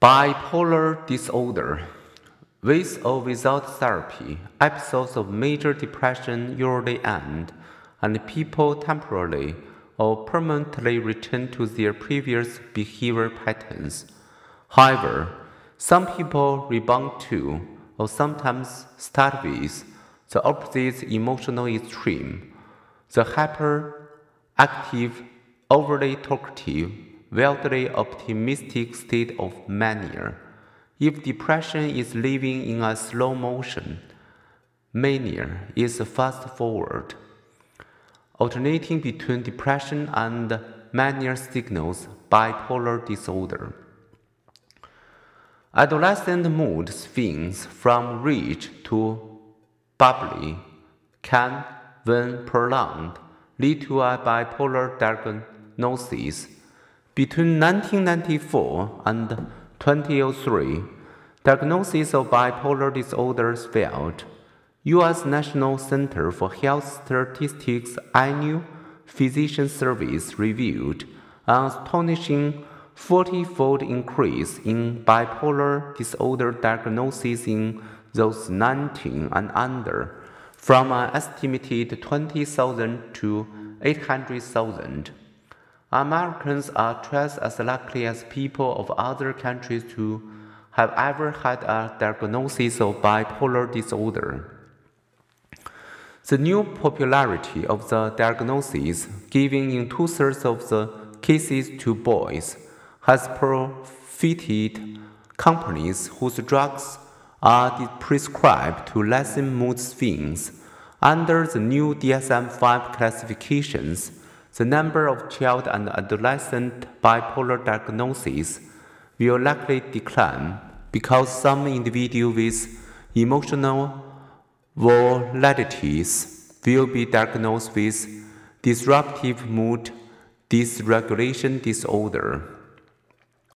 Bipolar disorder. With or without therapy, episodes of major depression usually end, and people temporarily or permanently return to their previous behavior patterns. However, some people rebound to, or sometimes start with, the opposite emotional extreme the hyperactive, overly talkative, wildly optimistic state of mania. If depression is living in a slow motion, mania is fast forward. Alternating between depression and mania signals bipolar disorder. Adolescent mood swings from rich to bubbly can, when prolonged, lead to a bipolar diagnosis. Between 1994 and 2003, diagnosis of bipolar disorders failed. U.S. National Center for Health Statistics annual physician service revealed an astonishing 40-fold increase in bipolar disorder diagnosis in those 19 and under, from an estimated 20,000 to 800,000. Americans are twice as likely as people of other countries to have ever had a diagnosis of bipolar disorder. The new popularity of the diagnosis, given in two thirds of the cases to boys, has profited companies whose drugs are prescribed to lessen mood swings. Under the new DSM 5 classifications, the number of child and adolescent bipolar diagnoses will likely decline because some individuals with emotional volatilities will be diagnosed with disruptive mood dysregulation disorder.